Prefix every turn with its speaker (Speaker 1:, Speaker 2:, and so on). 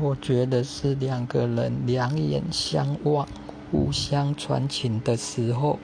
Speaker 1: 我觉得是两个人两眼相望互相传情的时候